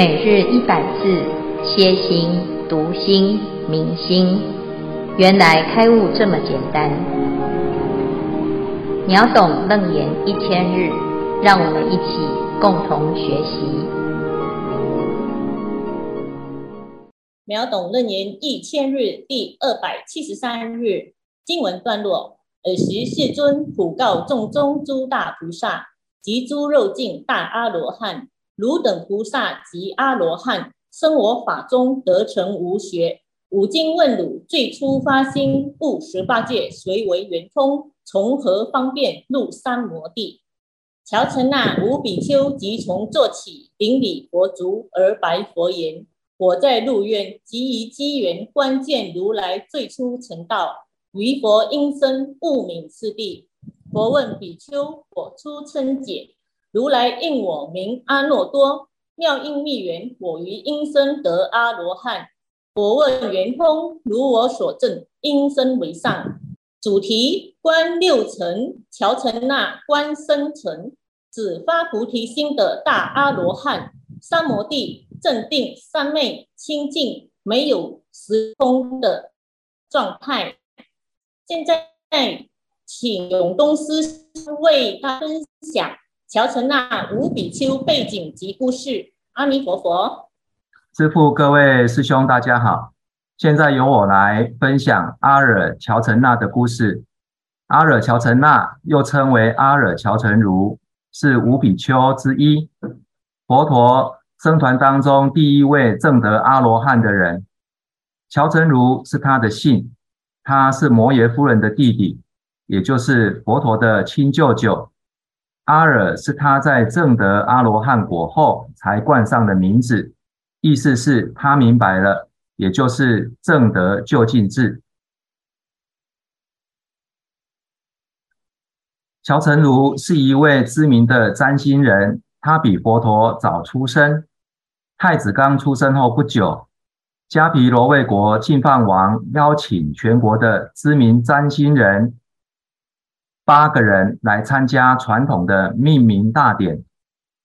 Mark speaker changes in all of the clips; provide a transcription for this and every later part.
Speaker 1: 每日一百字，歇心、读心、明心，原来开悟这么简单。秒懂楞严一千日，让我们一起共同学习。
Speaker 2: 秒懂楞严一千日第二百七十三日经文段落：尔时世尊普告众中诸大菩萨及诸肉尽大阿罗汉。汝等菩萨及阿罗汉，生我法中得成无学。吾今问汝：最初发心悟十八界，谁为圆通？从何方便入三摩地？乔陈那五比丘即从坐起，顶礼佛足而白佛言：我在鹿苑，即以机缘观见如来最初成道，于佛音声悟泯次第。佛问比丘：我初称解。如来应我名阿耨多，妙音密缘，我于音声得阿罗汉。我问圆通，如我所证，音声为上。主题观六尘，乔陈那观生尘，指发菩提心的大阿罗汉。三摩地正定三昧清净，没有时空的状态。现在请永东师为他分享。乔陈那五比丘背景及故事。阿弥陀佛，
Speaker 3: 师父，各位师兄，大家好。现在由我来分享阿惹乔陈那的故事。阿惹乔陈那又称为阿惹乔陈如，是五比丘之一。佛陀僧团当中第一位证得阿罗汉的人。乔陈如是他的姓，他是摩耶夫人的弟弟，也就是佛陀的亲舅舅。阿惹是他在证得阿罗汉果后才冠上的名字，意思是他明白了，也就是证得究竟智。乔成如是一位知名的占星人，他比佛陀早出生。太子刚出生后不久，迦毗罗卫国净饭王邀请全国的知名占星人。八个人来参加传统的命名大典，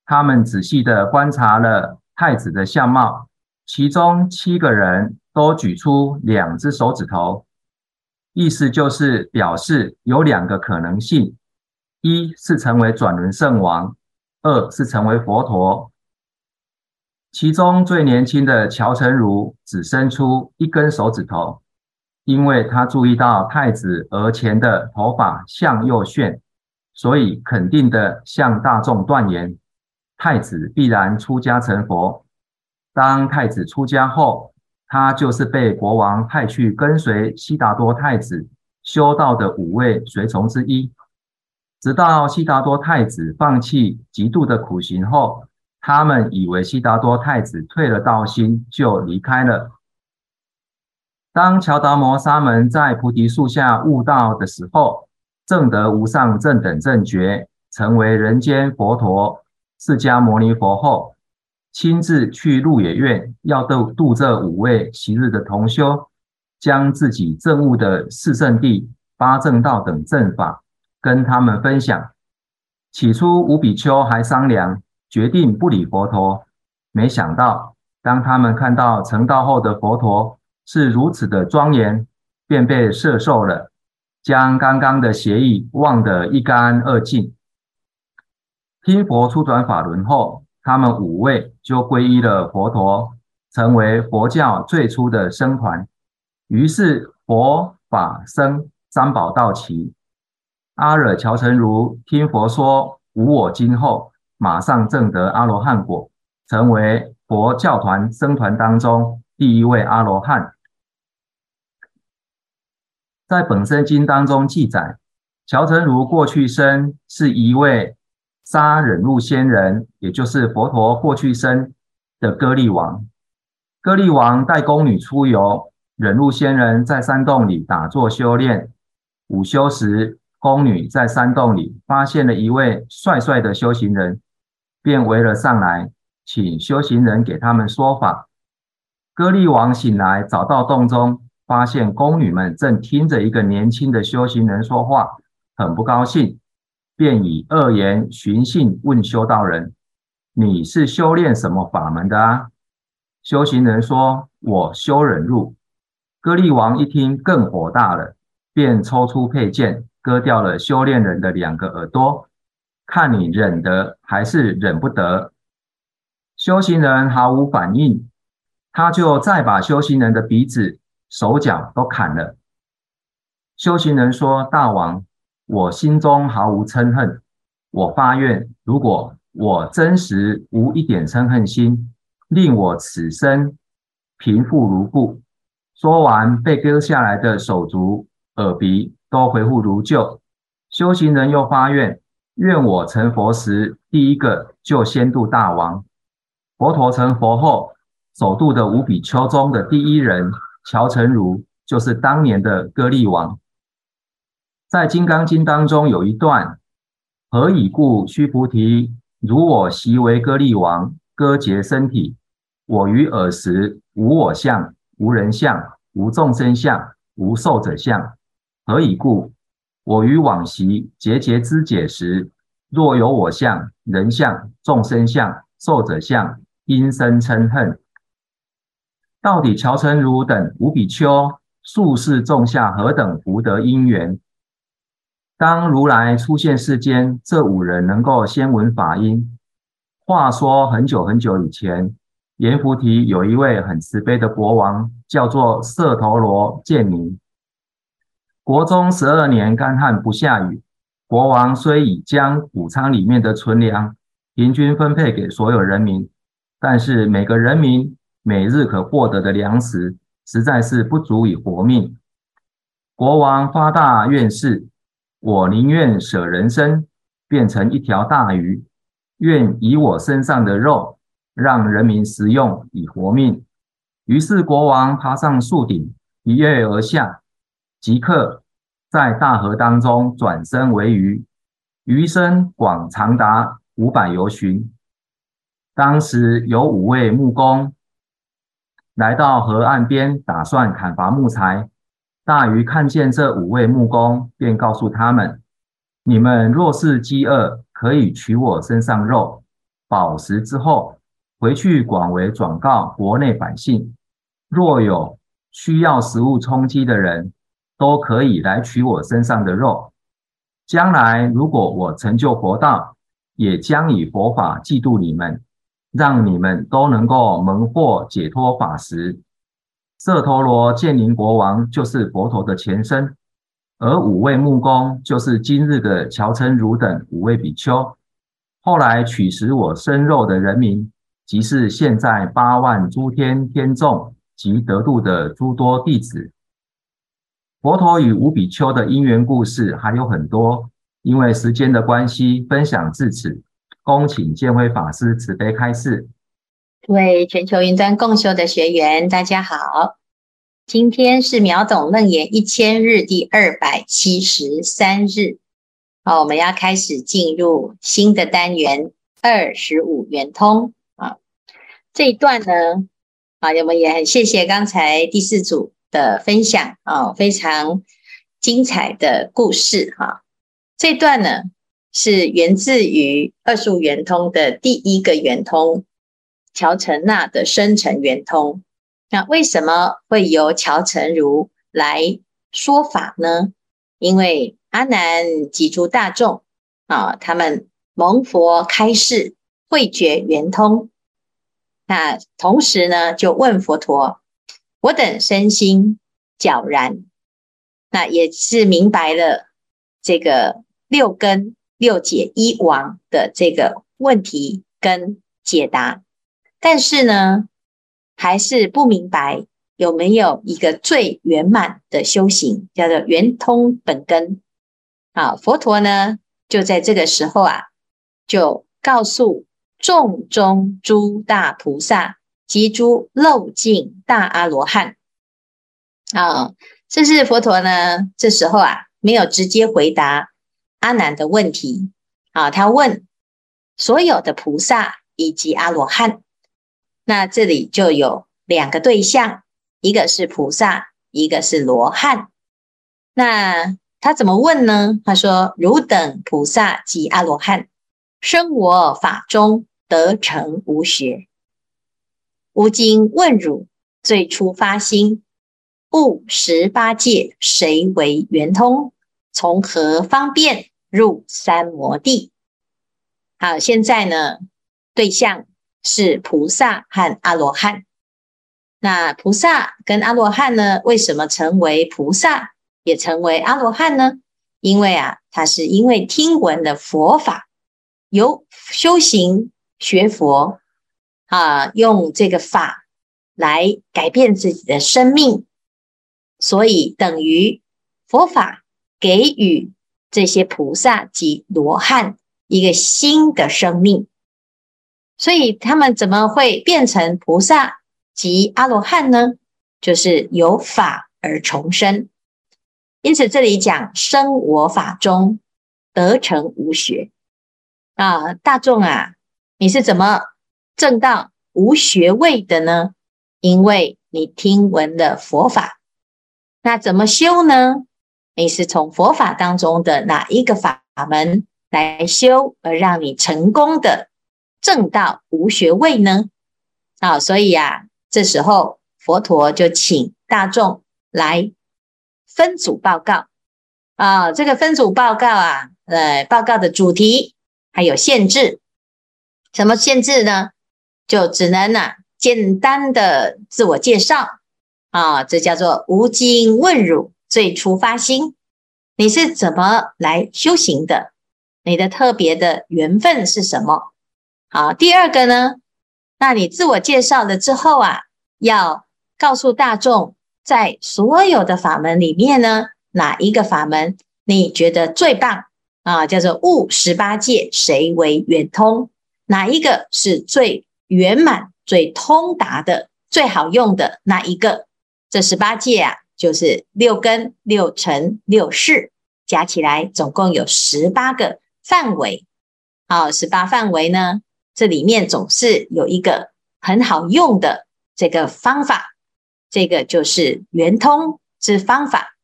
Speaker 3: 他们仔细地观察了太子的相貌，其中七个人都举出两只手指头，意思就是表示有两个可能性：一是成为转轮圣王，二是成为佛陀。其中最年轻的乔成儒只伸出一根手指头。因为他注意到太子额前的头发向右旋，所以肯定的向大众断言，太子必然出家成佛。当太子出家后，他就是被国王派去跟随悉达多太子修道的五位随从之一。直到悉达多太子放弃极度的苦行后，他们以为悉达多太子退了道心，就离开了。当乔达摩沙门在菩提树下悟道的时候，证得无上正等正觉，成为人间佛陀释迦牟尼佛后，亲自去鹿野苑，要度度这五位昔日的同修，将自己证悟的四圣谛、八正道等正法跟他们分享。起初五比丘还商量，决定不理佛陀，没想到当他们看到成道后的佛陀，是如此的庄严，便被摄受了，将刚刚的邪意忘得一干二净。听佛初转法轮后，他们五位就皈依了佛陀，成为佛教最初的僧团。于是佛法僧三宝到齐。阿惹乔陈如听佛说无我经后，马上证得阿罗汉果，成为佛教团僧团当中第一位阿罗汉。在本生经当中记载，乔陈如过去生是一位杀忍辱仙人，也就是佛陀过去生的歌利王。歌利王带宫女出游，忍辱仙人在山洞里打坐修炼。午休时，宫女在山洞里发现了一位帅帅的修行人，便围了上来，请修行人给他们说法。歌利王醒来，找到洞中。发现宫女们正听着一个年轻的修行人说话，很不高兴，便以恶言寻衅问修道人。你是修炼什么法门的啊？”修行人说：“我修忍辱。”歌利王一听更火大了，便抽出佩剑，割掉了修炼人的两个耳朵，看你忍得还是忍不得。修行人毫无反应，他就再把修行人的鼻子、手脚都砍了。修行人说：“大王，我心中毫无嗔恨。我发愿，如果我真实无一点嗔恨心，令我此生平复如故。”说完，被割下来的手足、耳鼻都恢复如旧。修行人又发愿：愿我成佛时，第一个就先度大王。佛陀成佛后，首度的五比丘中的第一人乔成如，就是当年的歌利王。在《金刚经》当中有一段：何以故？须菩提，如我昔为歌利王，割截身体。我于尔时无我相，无人相，无众生相，无寿者相。何以故？我于往昔节节肢解时，若有我相、人相、众生相、寿者相。因生嗔恨，到底乔陈如等五比丘数世种下何等福德因缘？当如来出现世间，这五人能够先闻法音。话说很久很久以前，阎浮提有一位很慈悲的国王，叫做舍陀罗贱民。国中十二年干旱不下雨，国王虽已将谷仓里面的存粮平均分配给所有人民。但是每个人民每日可获得的粮食实在是不足以活命。国王发大愿誓，我宁愿舍人身，变成一条大鱼，愿以我身上的肉让人民食用以活命。于是国王爬上树顶，一跃而下，即刻在大河当中转身为鱼，鱼身广长达五百由旬。当时有五位木工来到河岸边，打算砍伐木材。大鱼看见这五位木工，便告诉他们：“你们若是饥饿，可以取我身上肉，饱食之后，回去广为转告国内百姓。若有需要食物充饥的人，都可以来取我身上的肉。将来如果我成就佛道，也将以佛法济度你们。”让你们都能够蒙获解脱法时，舍陀罗贱民国王就是佛陀的前身，而五位木工就是今日的乔陈如等五位比丘。后来取食我身肉的人民，即是现在八万诸天天众及得度的诸多弟子。佛陀与五比丘的因缘故事还有很多，因为时间的关系，分享至此。恭请建辉法师慈悲开示。
Speaker 1: 各位全球云端共修的学员，大家好。今天是秒懂楞严一千日第二百七十三日。好，我们要开始进入新的单元二十五圆通啊。这一段呢，啊，我们也很谢谢刚才第四组的分享啊，非常精彩的故事哈。这一段呢。是源自于二十五圆通的第一个圆通，乔成那的生辰圆通。那为什么会由乔成如来说法呢？因为阿难及诸大众啊，他们蒙佛开示慧觉圆通，那同时呢，就问佛陀：我等身心皎然，那也是明白了这个六根。六解一王的这个问题跟解答，但是呢，还是不明白有没有一个最圆满的修行，叫做圆通本根。啊，佛陀呢，就在这个时候啊，就告诉众中诸大菩萨及诸漏尽大阿罗汉，啊，这是佛陀呢，这时候啊，没有直接回答。阿难的问题啊，他问所有的菩萨以及阿罗汉，那这里就有两个对象，一个是菩萨，一个是罗汉。那他怎么问呢？他说：“汝等菩萨及阿罗汉，生我法中，得成无学。吾今问汝，最初发心，悟十八界，谁为圆通？从何方便入三摩地？好，现在呢，对象是菩萨和阿罗汉。那菩萨跟阿罗汉呢，为什么成为菩萨，也成为阿罗汉呢？因为啊，他是因为听闻的佛法，由修行学佛啊，用这个法来改变自己的生命，所以等于佛法。给予这些菩萨及罗汉一个新的生命，所以他们怎么会变成菩萨及阿罗汉呢？就是有法而重生。因此这里讲生我法中，得成无学啊，大众啊，你是怎么证到无学位的呢？因为你听闻了佛法，那怎么修呢？你是从佛法当中的哪一个法门来修，而让你成功的证到无学位呢？啊，所以、啊，这时候佛陀就请大众来分组报告啊。这个分组报告啊，呃，报告的主题还有限制，什么限制呢？就只能呢、啊、简单的自我介绍啊，这叫做无经问汝。最初发心，你是怎么来修行的？你的特别的缘分是什么？好，第二个呢？那你自我介绍了之后啊，要告诉大众，在所有的法门里面呢，哪一个法门你觉得最棒啊？叫做悟十八界，谁为圆通？哪一个是最圆满、最通达的、最好用的那一个？这十八界啊。就是六根、六尘、六识加起来，总共有十八个范围。好，十八范围呢，这里面总是有一个很好用的这个方法，这个就是圆通之方法。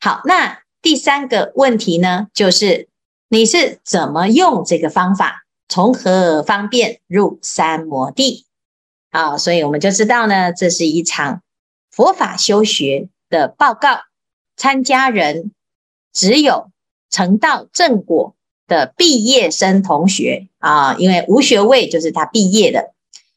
Speaker 1: 好，那第三个问题呢，就是你是怎么用这个方法，从何方便入三摩地？好，所以我们就知道呢，这是一场佛法修学的报告，参加人只有成道正果的毕业生同学啊，因为无学位就是他毕业的，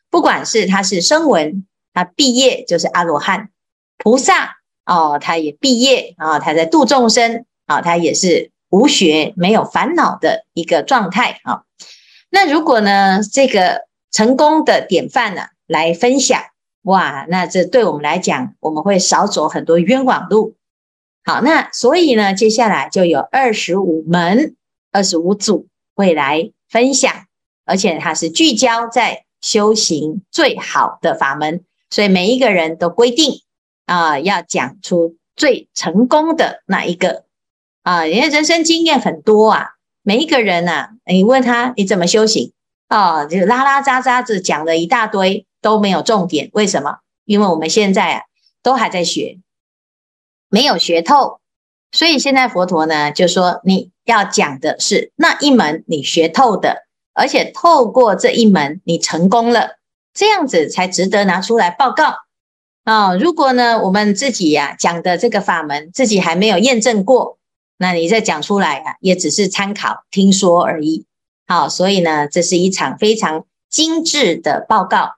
Speaker 1: 不管是他是声闻，他毕业就是阿罗汉，菩萨哦，他也毕业啊，他在度众生啊，他也是无学没有烦恼的一个状态啊。那如果呢，这个成功的典范呢，来分享。哇，那这对我们来讲，我们会少走很多冤枉路。好，那所以呢，接下来就有二十五门、二十五组会来分享，而且它是聚焦在修行最好的法门，所以每一个人都规定啊、要讲出最成功的那一个啊。人家人生经验很多啊，每一个人啊，你问他你怎么修行啊，就拉拉杂杂子讲了一大堆。都没有重点，为什么？因为我们现在啊，都还在学，没有学透，所以现在佛陀呢就说，你要讲的是那一门你学透的，而且透过这一门你成功了，这样子才值得拿出来报告啊、如果呢我们自己呀、讲的这个法门自己还没有验证过，那你再讲出来啊，也只是参考听说而已。好、所以呢，这是一场非常精致的报告。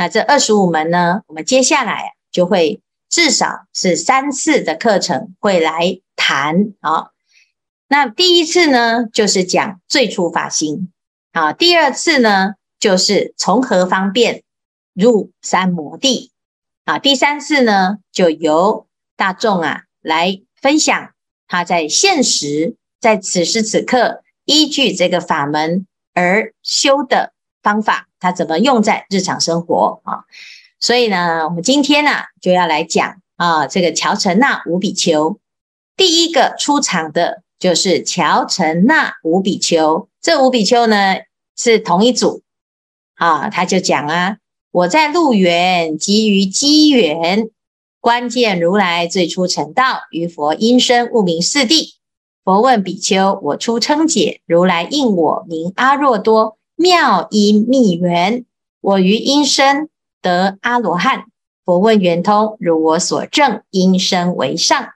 Speaker 1: 那这二十五门呢，我们接下来就会至少是三次的课程会来谈啊。那第一次呢，就是讲最初发心啊；第二次呢，就是从何方便入三摩地啊；第三次呢，就由大众啊来分享他在现实在此时此刻依据这个法门而修的方法。它怎么用在日常生活啊？所以呢，我们今天呢就要来讲啊，这个乔陈那五比丘第一个出场的就是乔陈那五比丘。这五比丘呢是同一组啊，他就讲啊，我在鹿园即于机缘，观见如来最初成道，于佛音声悟名四谛。佛问比丘：我初称解，如来应我名阿若多。妙音密缘，我于因身得阿罗汉。佛问圆通，如我所证，因身为上。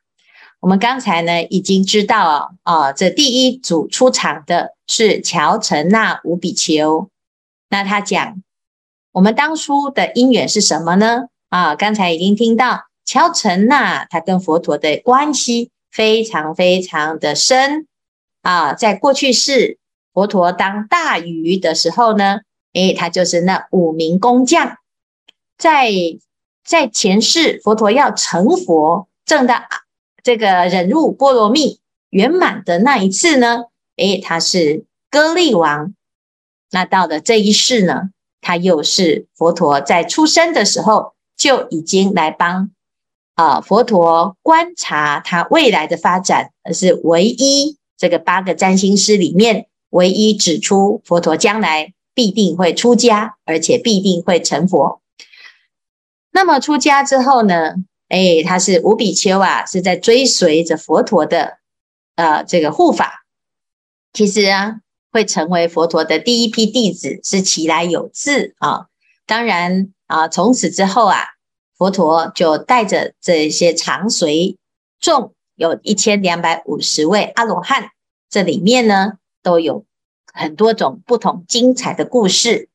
Speaker 1: 我们刚才呢已经知道啊，啊，这第一组出场的是乔陈那吴比丘。那他讲，我们当初的因缘是什么呢？啊，刚才已经听到乔陈那他跟佛陀的关系非常非常的深啊，在过去世佛陀当大鱼的时候呢，诶，他就是那五名工匠，在。在前世，佛陀要成佛，证到这个忍辱波罗蜜圆满的那一次呢，诶，他是歌利王。那到了这一世呢，他又是佛陀在出生的时候就已经来帮啊佛陀观察他未来的发展，而是唯一这个八个占星师里面唯一指出佛陀将来必定会出家，而且必定会成佛。那么出家之后呢？哎，他是吴比丘啊，是在追随着佛陀的呃这个护法。其实啊，会成为佛陀的第一批弟子是其来有志啊。当然啊，从此之后啊，佛陀就带着这些常随众，有一千两百五十位阿罗汉。这里面呢，都有很多种不同精彩的故事。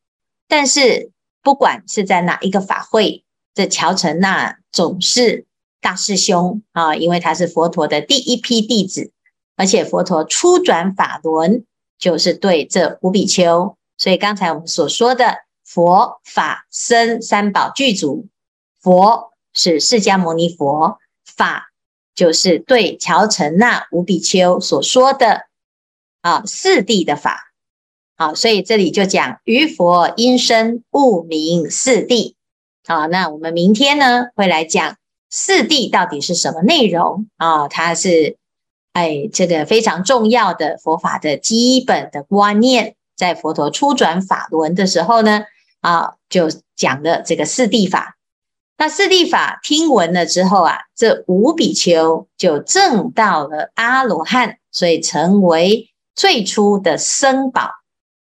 Speaker 1: 但是不管是在哪一个法会，这乔陈那总是大师兄啊，因为他是佛陀的第一批弟子，而且佛陀初转法轮就是对这五比丘，所以刚才我们所说的佛法僧三宝具足，佛是释迦牟尼佛，法就是对乔陈那五比丘所说的啊四谛的法，好，所以这里就讲于佛因身悟明四谛。好，那我们明天呢会来讲四谛到底是什么内容啊？它是哎这个非常重要的佛法的基本的观念，在佛陀初转法轮的时候呢啊，就讲了这个四谛法。那四谛法听闻了之后啊，这五比丘就证到了阿罗汉，所以成为最初的僧宝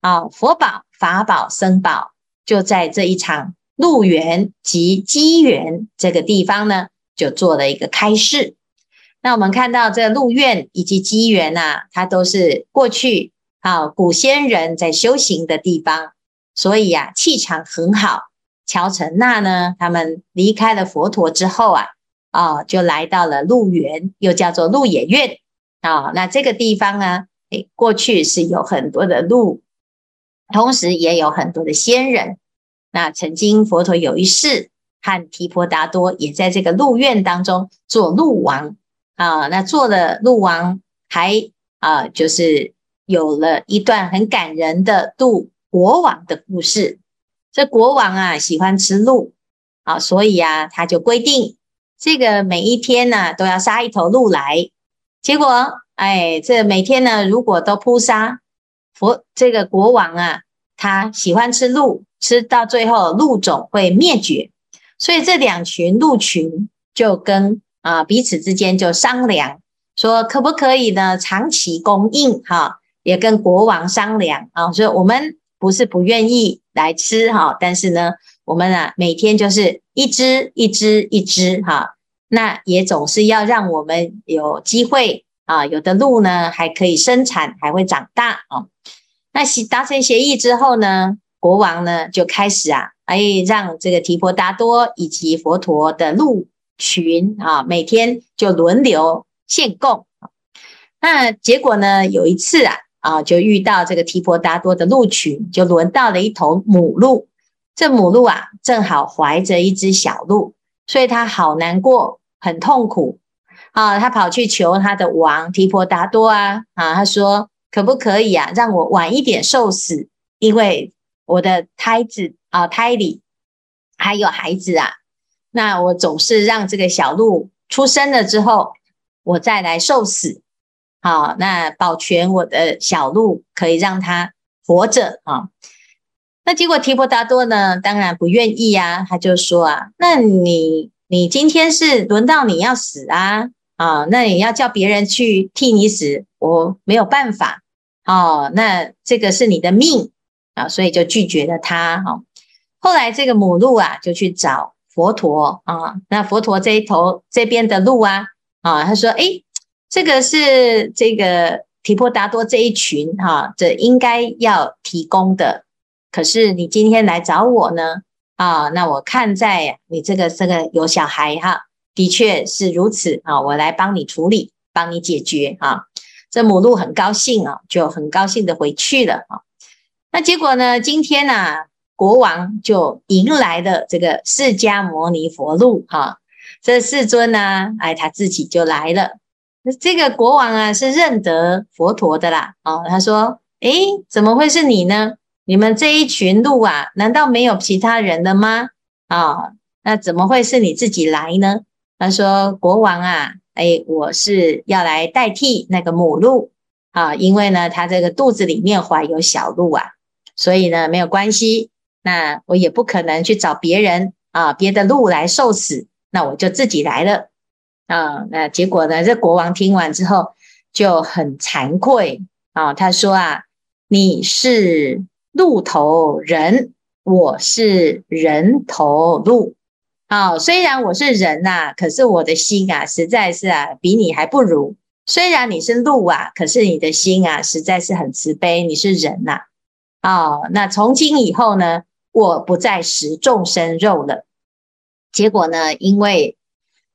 Speaker 1: 啊，佛宝、法宝、僧宝就在这一场。鹿园及机缘这个地方呢，就做了一个开示。那我们看到这鹿苑以及机缘呐，它都是过去啊古先人在修行的地方，所以呀、啊、气场很好。乔陈那呢，他们离开了佛陀之后啊，啊就来到了鹿园，又叫做鹿野苑啊。那这个地方呢，诶，过去是有很多的鹿，同时也有很多的仙人。那曾经佛陀有一世和提婆达多也在这个鹿苑当中做鹿王啊，那做了鹿王还啊，就是有了一段很感人的度国王的故事。这国王啊喜欢吃鹿啊，所以啊他就规定这个每一天呢都要杀一头鹿来。结果哎，这每天呢如果都扑杀佛这个国王啊，他喜欢吃鹿。吃到最后，鹿种会灭绝，所以这两群鹿群就跟啊彼此之间就商量，说可不可以呢长期供应哈，也跟国王商量啊，所以我们不是不愿意来吃哈，但是呢，我们啊每天就是一只一只一只哈，那也总是要让我们有机会啊，有的鹿呢还可以生产，还会长大啊。那协达成协议之后呢，国王呢就开始啊，哎，让这个提婆达多以及佛陀的鹿群啊，每天就轮流献供。那结果呢，有一次啊，啊，就遇到这个提婆达多的鹿群，就轮到了一头母鹿。这母鹿啊，正好怀着一只小鹿，所以他好难过，很痛苦啊。他跑去求他的王提婆达多啊，啊，他说可不可以啊，让我晚一点受死，因为。我的胎子啊，胎里还有孩子啊，那我总是让这个小鹿出生了之后，我再来受死，好，那保全我的小鹿，可以让它活着啊。那结果提婆达多呢，当然不愿意啊，他就说啊，那你你今天是轮到你要死啊，啊，那你要叫别人去替你死，我没有办法，哦，那这个是你的命。啊，所以就拒绝了他。哈，后来这个母鹿啊，就去找佛陀啊。那佛陀这一头这边的鹿啊，啊，他说：“诶，这个是这个提婆达多这一群哈，这应该要提供的。可是你今天来找我呢，啊，那我看在你这个这个有小孩哈，的确是如此啊，我来帮你处理，帮你解决啊。这母鹿很高兴啊，就很高兴的回去了啊。”那结果呢？今天呢、啊，国王就迎来了这个释迦牟尼佛鹿哈。这世尊呢，哎，他自己就来了。这个国王啊，是认得佛陀的啦。哦，他说：“哎，怎么会是你呢？你们这一群鹿啊，难道没有其他人了吗？啊、那怎么会是你自己来呢？”他说：“国王啊，哎，我是要来代替那个母鹿啊，因为呢，他这个肚子里面怀有小鹿啊。”所以呢，没有关系，那我也不可能去找别人啊，别的鹿来受死，那我就自己来了啊。那结果呢，这国王听完之后就很惭愧啊，他说啊，你是鹿头人，我是人头鹿啊。虽然我是人呐、啊，可是我的心啊，实在是啊，比你还不如。虽然你是鹿啊，可是你的心啊，实在是很慈悲，你是人呐、啊。哦，那从今以后呢，我不再食众生肉了。结果呢，因为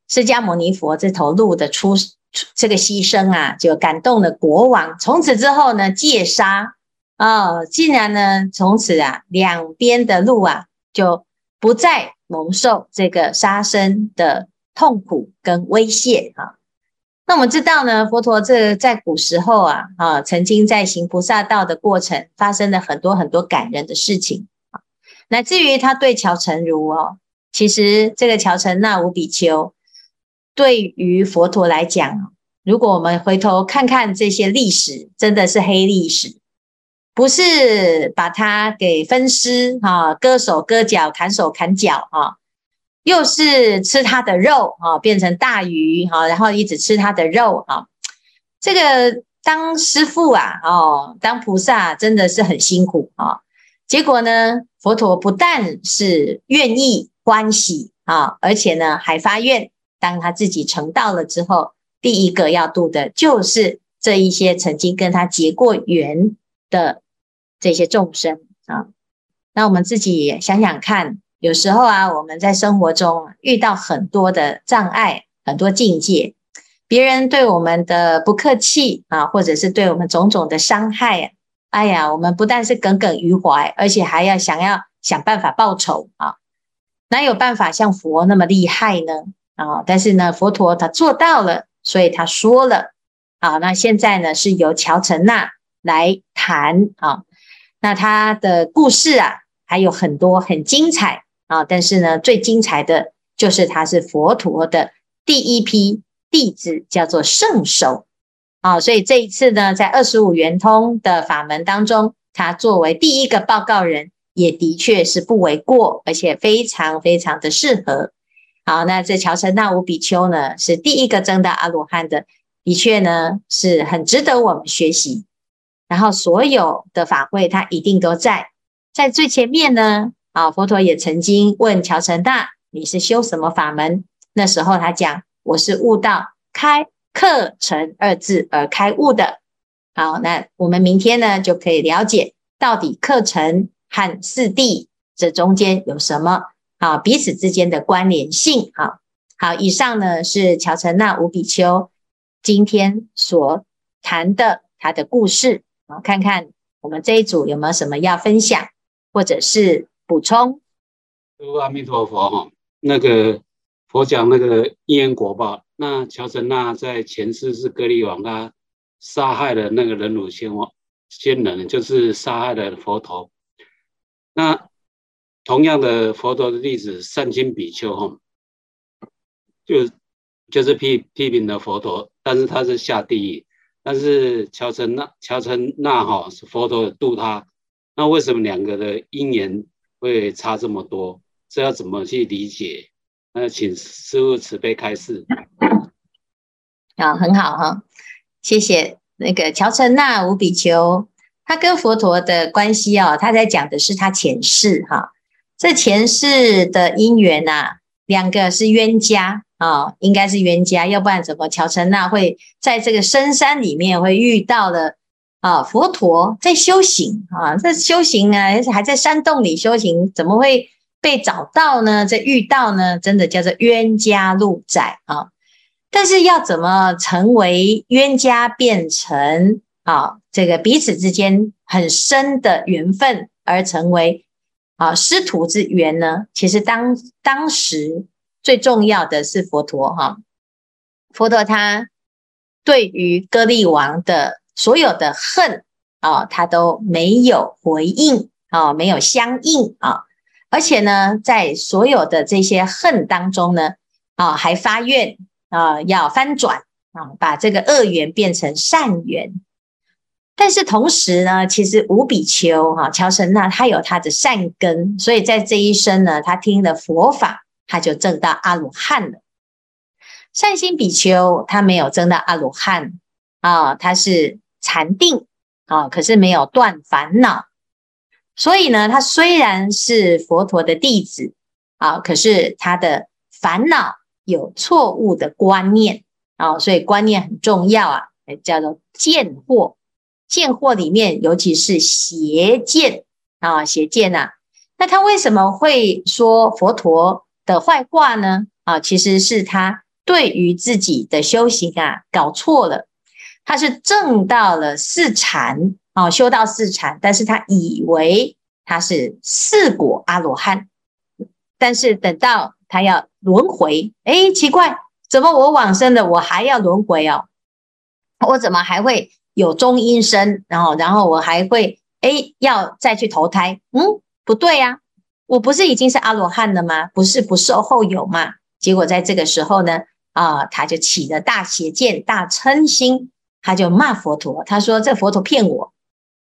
Speaker 1: 释迦牟尼佛这头鹿的出这个牺牲啊，就感动了国王。从此之后呢，戒杀哦，竟然呢，从此啊，两边的鹿啊，就不再蒙受这个杀生的痛苦跟威胁啊。那我们知道呢，佛陀这在古时候啊，啊，曾经在行菩萨道的过程，发生了很多很多感人的事情啊，乃至于他对乔成如哦，其实这个乔成那无比丘，对于佛陀来讲，如果我们回头看看这些历史，真的是黑历史，不是把他给分尸啊，割手割脚，砍手砍脚啊。又是吃他的肉啊，变成大鱼哈，然后一直吃他的肉啊。这个当师傅啊，哦，当菩萨真的是很辛苦啊。结果呢，佛陀不但是愿意欢喜啊，而且呢还发愿，当他自己成道了之后，第一个要度的就是这一些曾经跟他结过缘的这些众生啊。那我们自己想想看。有时候啊，我们在生活中遇到很多的障碍，很多境界，别人对我们的不客气啊，或者是对我们种种的伤害，哎呀，我们不但是耿耿于怀，而且还要想要想办法报仇啊！哪有办法像佛那么厉害呢？啊，但是呢，佛陀他做到了，所以他说了啊。那现在呢，是由乔陈那来谈啊，那他的故事啊，还有很多很精彩。啊，但是呢，最精彩的就是他是佛陀的第一批弟子，叫做圣手啊。所以这一次呢，在二十五圆通的法门当中，他作为第一个报告人，也的确是不为过，而且非常非常的适合。好，那这憍陈那无比丘呢，是第一个证到阿罗汉的，的确呢是很值得我们学习。然后所有的法会，他一定都在，在最前面呢。啊，佛陀也曾经问乔陈那：“你是修什么法门？”那时候他讲：“我是悟道开课程二字而开悟的。”好，那我们明天呢就可以了解到底课程和四谛这中间有什么啊彼此之间的关联性。好，好，以上呢是乔陈那无比丘今天所谈的他的故事。我，看看我们这一组有没有什么要分享，或者是。补充，
Speaker 4: 阿弥陀佛哈，那个佛讲那个因缘果报，那乔陈那在前世是歌利王，他杀害了那个忍辱仙王仙人，就是杀害了佛陀。那同样的佛陀的弟子善金比丘哈，就就是批批评了佛陀，但是他是下地狱，但是乔陈那乔陈那哈是佛陀度他，那为什么两个的因缘？会差这么多，这要怎么去理解？那请师父慈悲开示。
Speaker 1: 啊，很好哈，谢谢那个乔陈那无比丘，他跟佛陀的关系哦，他在讲的是他前世哈，这前世的因缘呐、啊，两个是冤家啊、应该是冤家，要不然怎么乔陈那会在这个深山里面会遇到了啊佛陀在修行啊，在修行啊，还在山洞里修行，怎么会被找到呢？在遇到呢，真的叫做冤家路窄啊。但是要怎么成为冤家，变成啊这个彼此之间很深的缘分，而成为啊师徒之缘呢？其实当当时最重要的是佛陀哈，佛陀他对于歌利王的所有的恨啊，他都没有回应啊，没有相应啊，而且呢，在所有的这些恨当中呢，啊还发愿。啊，要翻转啊，把这个恶缘变成善缘。但是同时呢，其实五比丘哈，乔陈那他有他的善根，所以在这一生呢，他听了佛法，他就证到阿罗汉了。善心比丘他没有证到阿罗汉啊，他是禅定啊，可是没有断烦恼。所以呢，他虽然是佛陀的弟子啊，可是他的烦恼。有错误的观念啊，所以观念很重要啊，叫做见惑。见惑里面，尤其是邪见啊，邪见呐。那他为什么会说佛陀的坏话呢？啊，其实是他对于自己的修行啊搞错了。他是证到了四禅啊，修到四禅，但是他以为他是四果阿罗汉，但是等到他要。轮回，哎，奇怪，怎么我往生的，我还要轮回哦？我怎么还会有中阴身？然后，然后我还会，哎，要再去投胎？嗯，不对呀，我不是已经是阿罗汉了吗？不是不受后有吗？结果在这个时候呢，啊，他就起了大邪见、大嗔心，他就骂佛陀，他说这佛陀骗我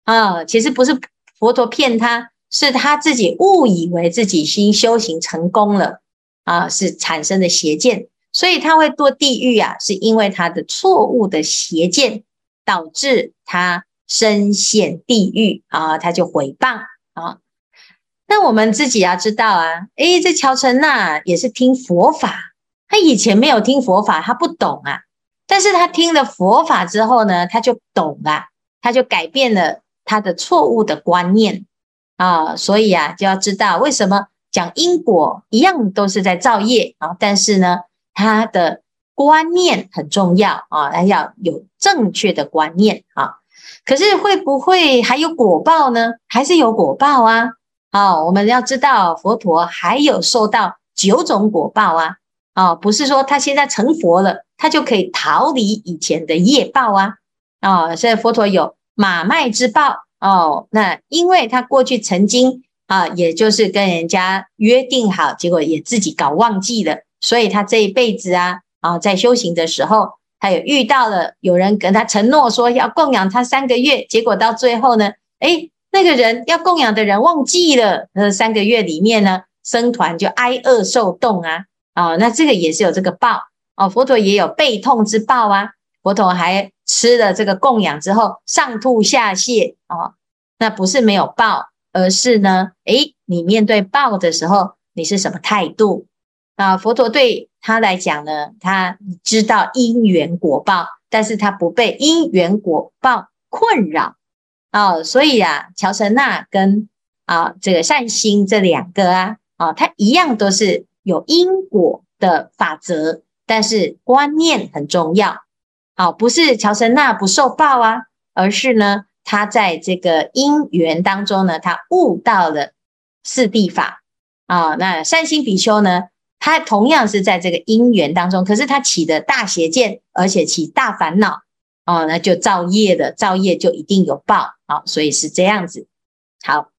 Speaker 1: 啊，其实不是佛陀骗他，是他自己误以为自己心修行成功了。啊，是产生的邪见，所以他会堕地狱啊，是因为他的错误的邪见导致他身陷地狱啊，他就毁谤啊。那我们自己要知道啊，诶，这乔陈那也是听佛法，他以前没有听佛法，他不懂啊，但是他听了佛法之后呢，他就懂了，他就改变了他的错误的观念啊，所以啊，就要知道为什么。讲因果一样都是在造业啊，但是呢，他的观念很重要啊，他要有正确的观念啊。可是会不会还有果报呢？还是有果报啊？啊，我们要知道佛陀还有受到九种果报啊。啊，不是说他现在成佛了，他就可以逃离以前的业报啊。啊，所以佛陀有马麦之报哦。那因为他过去曾经。啊，也就是跟人家约定好，结果也自己搞忘记了，所以他这一辈子啊，啊，在修行的时候，他有遇到了有人跟他承诺说要供养他三个月，结果到最后呢，诶，那个人要供养的人忘记了，那三个月里面呢，僧团就挨饿受冻啊，啊，那这个也是有这个报哦，佛陀也有背痛之报啊，佛陀还吃了这个供养之后上吐下泻哦，那不是没有报。而是呢，诶，你面对报的时候，你是什么态度？啊，佛陀对他来讲呢，他知道因缘果报，但是他不被因缘果报困扰啊，所以啊，乔陈那跟啊这个善心这两个啊，啊，他一样都是有因果的法则，但是观念很重要，啊，不是乔陈那不受报啊，而是呢。他在这个因缘当中呢，他悟到了四谛法啊。那善心比丘呢，他同样是在这个因缘当中，可是他起的大邪见，而且起大烦恼哦，那就造业的，造业就一定有报啊，所以是这样子。好，